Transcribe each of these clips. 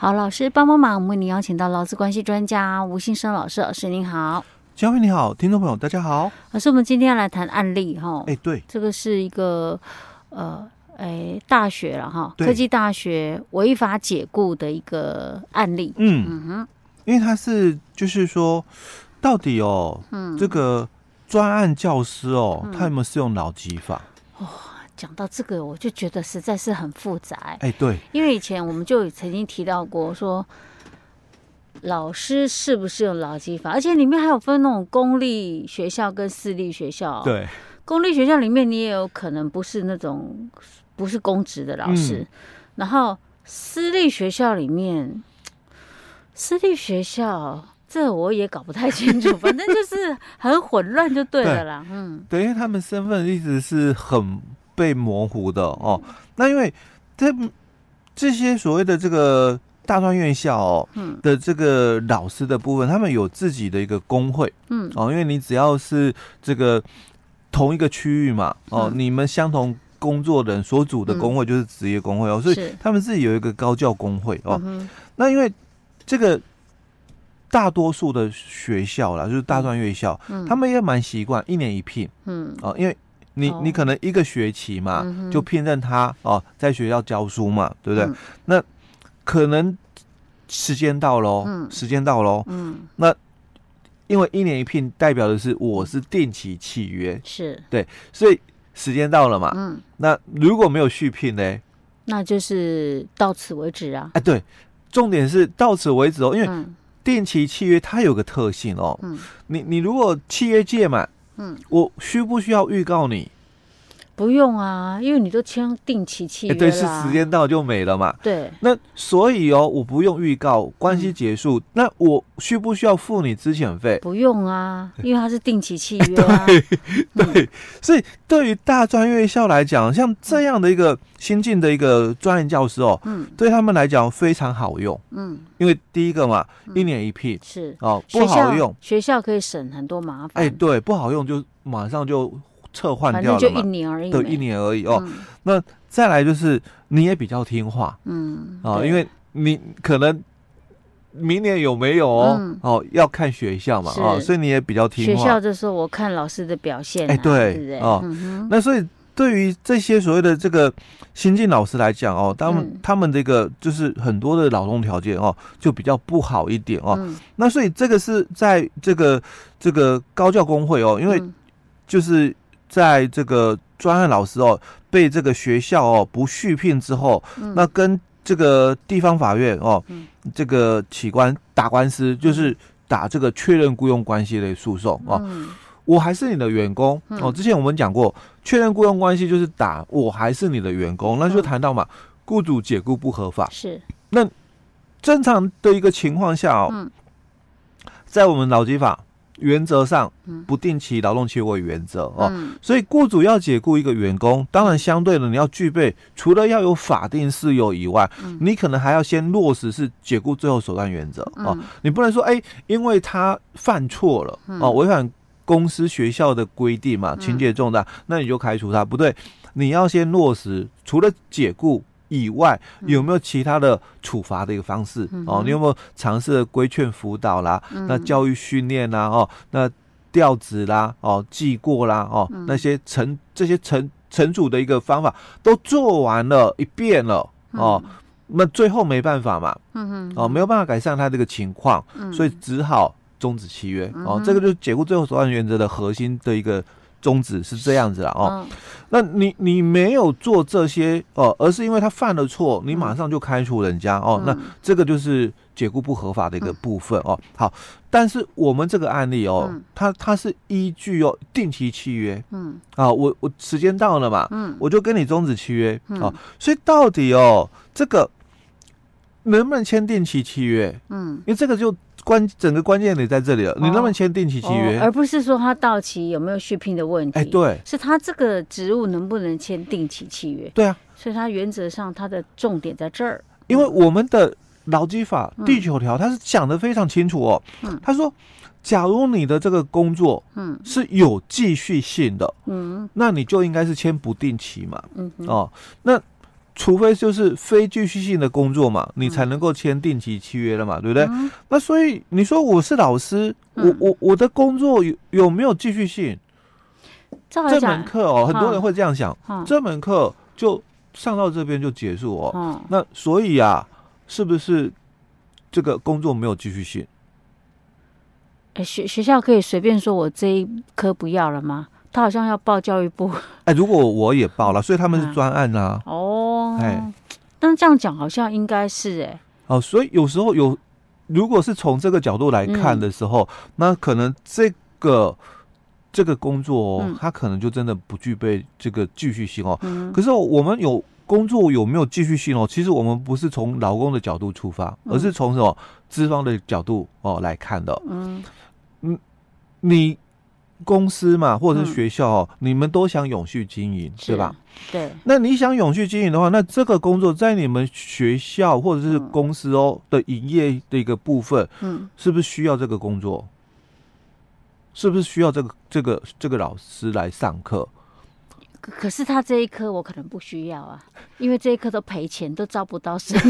好，老师帮帮忙，我们为您邀请到劳资关系专家吴信生老师，老师您好。嘉惠你好，听众朋友大家好。老师，我们今天要来谈案例哈。哎，对，这个是一个呃，哎，大学了哈，科技大学违法解雇的一个案例。嗯嗯哼，因为他是就是说，到底哦，嗯，这个专案教师哦，嗯他有没有适用劳基法？讲到这个，我就觉得实在是很复杂。哎，对，因为以前我们就曾经提到过说。老师是不是用劳基法？而且里面还有分那种公立学校跟私立学校。对，公立学校里面你也有可能不是那种不是公职的老师，嗯、然后私立学校里面，私立学校这我也搞不太清楚，反正就是很混乱就对了啦。嗯，对，因为他们身份一直是很被模糊的哦。那因为这这些所谓的这个。大专院校哦的这个老师的部分，他们有自己的一个工会，嗯。哦，因为你只要是这个同一个区域嘛，哦，你们相同工作人所组的工会就是职业工会哦，所以他们自己有一个高教工会哦。那因为这个大多数的学校啦，就是大专院校，他们也蛮习惯一年一聘，嗯。哦，因为你你可能一个学期嘛，就聘任他哦，在学校教书嘛，对不对？那可能时间到喽，嗯、时间到喽，嗯，那因为一年一聘代表的是我是定期契约，是。对，所以时间到了嘛，嗯，那如果没有续聘呢，那就是到此为止啊，哎，对，重点是到此为止哦，因为定期契约它有个特性哦，嗯，你你如果契约届满，嗯，我需不需要预告你？不用啊，因为你都签定期契约了，对，是时间到就没了嘛。对，那所以哦，我不用预告，关系结束，那我需不需要付你资遣费？不用啊，因为它是定期契约啊。对，对，所以对于大专院校来讲，像这样的一个新进的一个专业教师哦，嗯，对他们来讲非常好用，嗯，因为第一个嘛，一年一批是哦，不好用，学校可以省很多麻烦。哎，对，不好用就马上就。撤换掉了嘛？就一年而已，对，一年而已哦。嗯、那再来就是你也比较听话，嗯啊，因为你可能明年有没有哦？嗯、哦，要看学校嘛，啊，所以你也比较听话。学校的时候，我看老师的表现、啊，哎，对，对对哦，嗯、那所以对于这些所谓的这个新进老师来讲哦，他们、嗯、他们这个就是很多的劳动条件哦，就比较不好一点哦。嗯、那所以这个是在这个这个高教工会哦，因为就是。在这个专案老师哦，被这个学校哦不续聘之后，嗯、那跟这个地方法院哦，嗯、这个起官打官司，就是打这个确认雇佣关系的诉讼哦。嗯、我还是你的员工哦。之前我们讲过，确认雇佣关系就是打我还是你的员工，那就谈到嘛，雇主解雇不合法是。那正常的一个情况下哦，嗯、在我们劳基法。原则上，不定期劳动契约原则哦，嗯、所以雇主要解雇一个员工，当然相对的你要具备，除了要有法定事由以外，嗯、你可能还要先落实是解雇最后手段原则哦。嗯、你不能说，哎、欸，因为他犯错了哦，违反公司学校的规定嘛，情节重大，那你就开除他，不对，你要先落实，除了解雇。以外有没有其他的处罚的一个方式、嗯、哦？你有没有尝试规劝辅导啦？嗯、那教育训练啦？哦，那调职啦？哦，记过啦？哦，嗯、那些惩这些惩惩处的一个方法都做完了一遍了哦。嗯、那最后没办法嘛？嗯哼哦，没有办法改善他这个情况，嗯、所以只好终止契约、嗯、哦。这个就是解雇最后手段原则的核心的一个。宗旨是这样子了哦，嗯、那你你没有做这些哦，而是因为他犯了错，你马上就开除人家、嗯、哦，那这个就是解雇不合法的一个部分、嗯、哦。好，但是我们这个案例哦，嗯、它它是依据哦定期契约，嗯。啊，我我时间到了嘛，嗯，我就跟你终止契约、嗯、哦，所以到底哦这个能不能签定期契约？嗯，因为这个就。关整个关键点在这里了，你能不能签定期契约？而不是说他到期有没有续聘的问题。哎，对，是他这个职务能不能签定期契约？对啊，所以他原则上他的重点在这儿。因为我们的劳基法第九条，他是讲的非常清楚哦。嗯，他说，假如你的这个工作嗯是有继续性的嗯，那你就应该是签不定期嘛。嗯哼哦，那除非就是非继续性的工作嘛，你才能够签定期契约了嘛，对不对？嗯、那所以你说我是老师，嗯、我我我的工作有有没有继续性？这门课哦，很多人会这样想，嗯、这门课就上到这边就结束哦。嗯、那所以啊，是不是这个工作没有继续性？哎，学学校可以随便说我这一科不要了吗？他好像要报教育部。哎，如果我也报了，所以他们是专案啊。哦，哎，但这样讲好像应该是哎。哦，所以有时候有，如果是从这个角度来看的时候，嗯、那可能这个这个工作哦，嗯、它可能就真的不具备这个继续性哦。嗯、可是我们有工作有没有继续性哦？其实我们不是从劳工的角度出发，而是从什么资方的角度哦来看的。嗯嗯，你。公司嘛，或者是学校，嗯、你们都想永续经营，是对吧？对。那你想永续经营的话，那这个工作在你们学校或者是公司哦的营业的一个部分，嗯，是不是需要这个工作？是不是需要这个这个这个老师来上课？可可是他这一科我可能不需要啊，因为这一科都赔钱，都招不到生。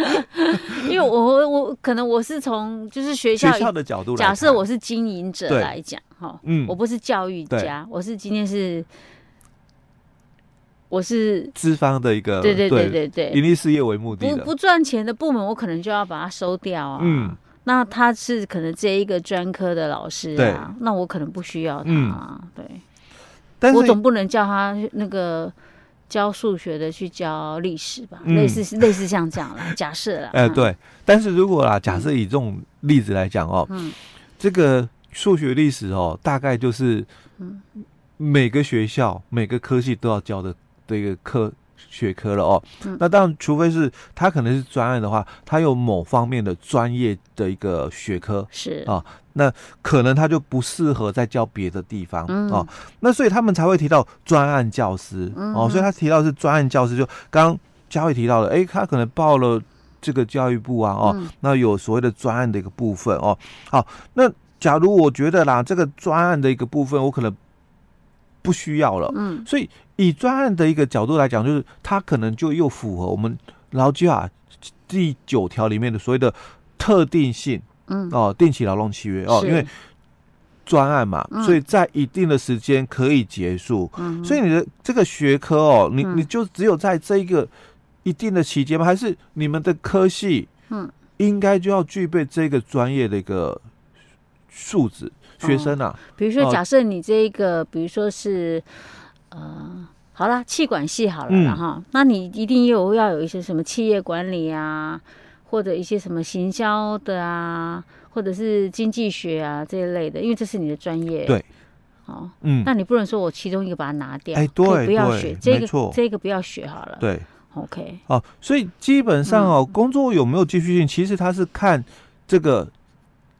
因为我我可能我是从就是学校，学校的角度，假设我是经营者来讲哈，嗯，我不是教育家，我是今天是我是资方的一个对对对对对，盈利事业为目的不不赚钱的部门，我可能就要把它收掉啊。嗯，那他是可能这一个专科的老师啊，那我可能不需要他，对，但是我总不能叫他那个。教数学的去教历史吧，嗯、类似类似像这样啦。假设啦，哎、呃，对。但是如果啦，假设以这种例子来讲哦，嗯，这个数学历史哦，大概就是每个学校每个科系都要教的这个课学科了哦。嗯、那当然，除非是他可能是专案的话，他有某方面的专业的一个学科是。啊。那可能他就不适合再教别的地方、嗯、哦，那所以他们才会提到专案教师、嗯、哦，所以他提到是专案教师，就刚刚佳慧提到了，哎、欸，他可能报了这个教育部啊，哦，嗯、那有所谓的专案的一个部分哦，好，那假如我觉得啦，这个专案的一个部分我可能不需要了，嗯，所以以专案的一个角度来讲，就是它可能就又符合我们劳基法第九条里面的所谓的特定性。嗯哦，定期劳动契约哦，因为专案嘛，所以在一定的时间可以结束。嗯，所以你的这个学科哦，你你就只有在这一个一定的期间吗？还是你们的科系嗯，应该就要具备这个专业的一个素质？学生啊，比如说假设你这一个，比如说是呃，好啦，气管系好了哈，那你一定有要有一些什么企业管理啊。或者一些什么行销的啊，或者是经济学啊这一类的，因为这是你的专业。对，哦，嗯，那你不能说我其中一个把它拿掉，哎，对，不要学这个，错这个不要学好了。对，OK。哦，所以基本上哦，嗯、工作有没有继续性，其实它是看这个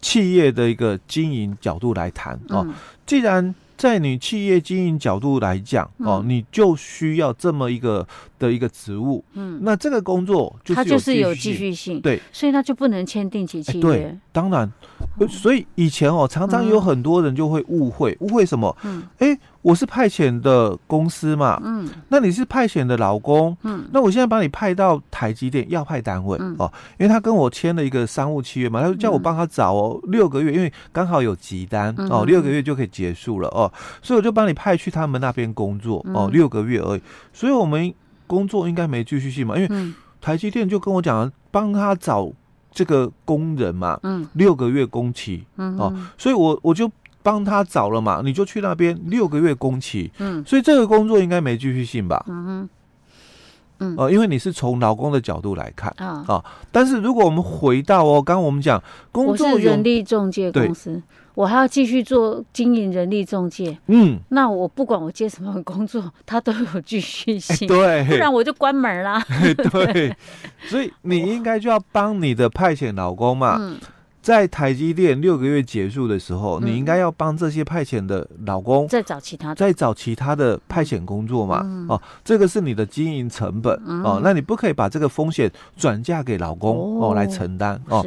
企业的一个经营角度来谈哦。嗯、既然在你企业经营角度来讲，哦，你就需要这么一个的一个职务，嗯，那这个工作就它就是有继续性，对，所以它就不能签定期契约。对，当然，所以以前哦，常常有很多人就会误会，误会什么？嗯，哎。我是派遣的公司嘛，嗯，那你是派遣的劳工，嗯，那我现在把你派到台积电要派单位，嗯、哦，因为他跟我签了一个商务契约嘛，他就叫我帮他找哦，六个月，因为刚好有急单哦，六个月就可以结束了哦，所以我就帮你派去他们那边工作哦，六个月而已，所以我们工作应该没继续性嘛，因为台积电就跟我讲，帮他找这个工人嘛，嗯，六个月工期，嗯，哦，所以我我就。帮他找了嘛，你就去那边六个月工期，嗯，所以这个工作应该没继续性吧，嗯哼，嗯，呃，因为你是从劳工的角度来看啊，啊，但是如果我们回到哦，刚刚我们讲工作人力中介公司，我还要继续做经营人力中介，嗯，那我不管我接什么工作，它都有继续性，对，不然我就关门啦，对，所以你应该就要帮你的派遣劳工嘛，嗯。在台积电六个月结束的时候，嗯、你应该要帮这些派遣的老公再找其他再找其他的派遣工作嘛？嗯、哦，这个是你的经营成本、嗯、哦，那你不可以把这个风险转嫁给老公哦，哦来承担哦。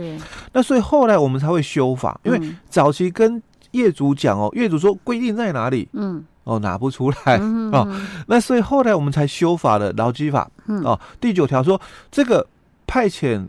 那所以后来我们才会修法，因为早期跟业主讲哦，业主说规定在哪里？嗯，哦拿不出来哦，那所以后来我们才修法的劳基法哦，第九条说这个派遣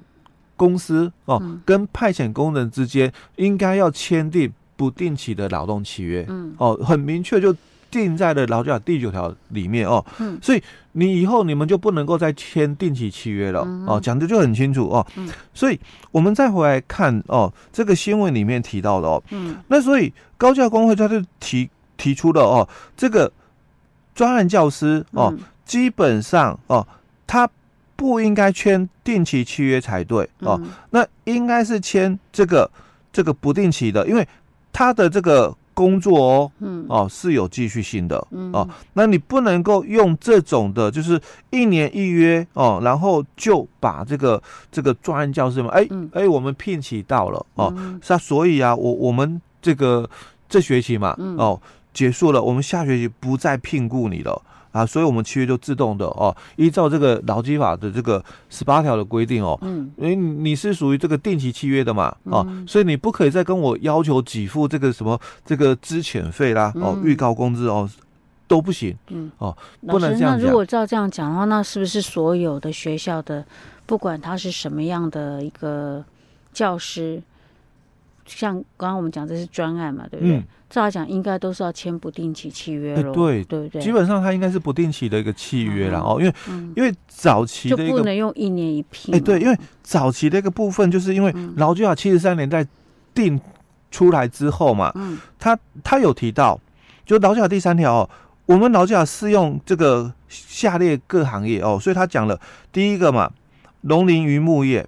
公司哦跟派遣工人之间应该要签订不定期的劳动契约，嗯。哦很明确就。定在了劳基法第九条里面哦，嗯，所以你以后你们就不能够再签定期契约了哦，讲的就很清楚哦，嗯，所以我们再回来看哦，这个新闻里面提到的哦，嗯，那所以高教工会他就提提出了哦，这个专案教师哦，基本上哦，他不应该签定期契约才对哦，那应该是签这个这个不定期的，因为他的这个。工作哦，嗯，哦是有继续性的，嗯，哦，那你不能够用这种的，就是一年一约哦，然后就把这个这个专案教师嘛，哎哎、我们聘请到了哦，是啊、所以啊，我我们这个这学期嘛，哦结束了，我们下学期不再聘雇你了。啊，所以我们契约就自动的哦，依照这个劳基法的这个十八条的规定哦，嗯，因为你是属于这个定期契约的嘛，哦，所以你不可以再跟我要求给付这个什么这个资遣费啦，哦，预告工资哦，都不行，嗯，哦，不能这样如果照这样讲的话，那是不是所有的学校的，不管他是什么样的一个教师？像刚刚我们讲这是专案嘛，对不对？嗯、照来讲应该都是要签不定期契约了，对对不对？基本上它应该是不定期的一个契约了哦，因为、嗯、因为早期的一个就不能用一年一聘。哎，对，因为早期的一个部分，就是因为劳基法七十三年在定出来之后嘛，嗯，他他有提到，就劳基法第三条哦，我们劳基法适用这个下列各行业哦，所以他讲了第一个嘛，农林渔牧业。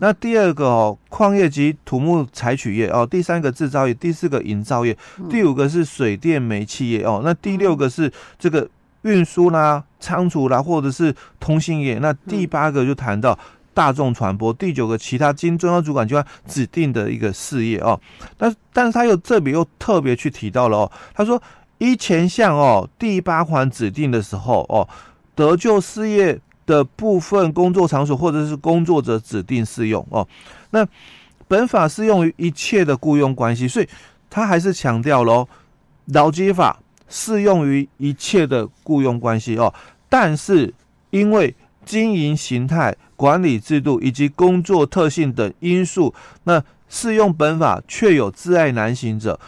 那第二个哦，矿业及土木采取业哦，第三个制造业，第四个营造业，第五个是水电煤气业哦，那第六个是这个运输啦、仓储啦，或者是通信业。那第八个就谈到大众传播，第九个其他经中央主管机关指定的一个事业哦。但但是他又这里又特别去提到了哦，他说一前项哦第八款指定的时候哦，得救事业。的部分工作场所或者是工作者指定适用哦，那本法适用于一切的雇佣关系，所以他还是强调喽，劳基法适用于一切的雇佣关系哦，但是因为经营形态、管理制度以及工作特性等因素，那适用本法确有窒碍难行者。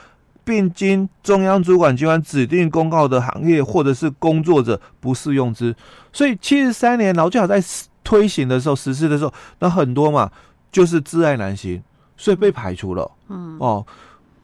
并经中央主管机关指定公告的行业或者是工作者不适用之，所以七十三年劳基法在推行的时候、实施的时候，那很多嘛就是自爱难行，所以被排除了。嗯哦，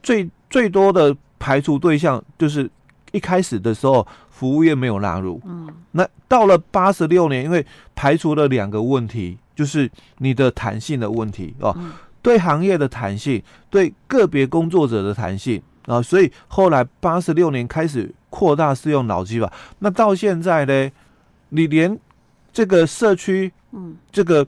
最最多的排除对象就是一开始的时候服务业没有纳入。嗯，那到了八十六年，因为排除了两个问题，就是你的弹性的问题哦，对行业的弹性，对个别工作者的弹性。啊，所以后来八十六年开始扩大适用脑机法，那到现在呢，你连这个社区，嗯，这个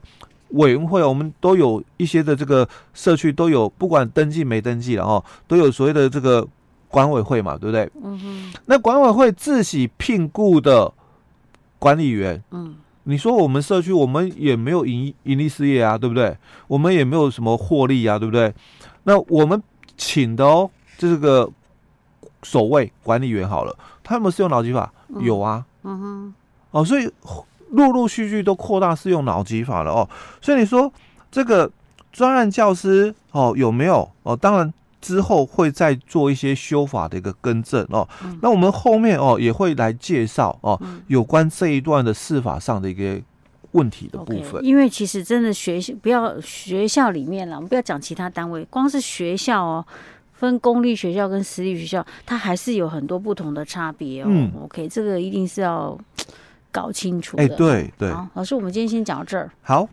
委员会，我们都有一些的这个社区都有，不管登记没登记了哦，都有所谓的这个管委会嘛，对不对？嗯哼。那管委会自己聘雇的管理员，嗯，你说我们社区我们也没有盈盈利事业啊，对不对？我们也没有什么获利啊，对不对？那我们请的哦。这个守卫管理员好了，他们适用脑机法、嗯、有啊，嗯哼，哦，所以陆陆续续都扩大适用脑机法了哦。所以你说这个专案教师哦有没有哦？当然之后会再做一些修法的一个更正哦。嗯、那我们后面哦也会来介绍哦有关这一段的司法上的一个问题的部分。Okay, 因为其实真的学校不要学校里面了，我们不要讲其他单位，光是学校哦。分公立学校跟私立学校，它还是有很多不同的差别哦。嗯，OK，这个一定是要搞清楚的。哎，对对。好，老师，我们今天先讲到这儿。好。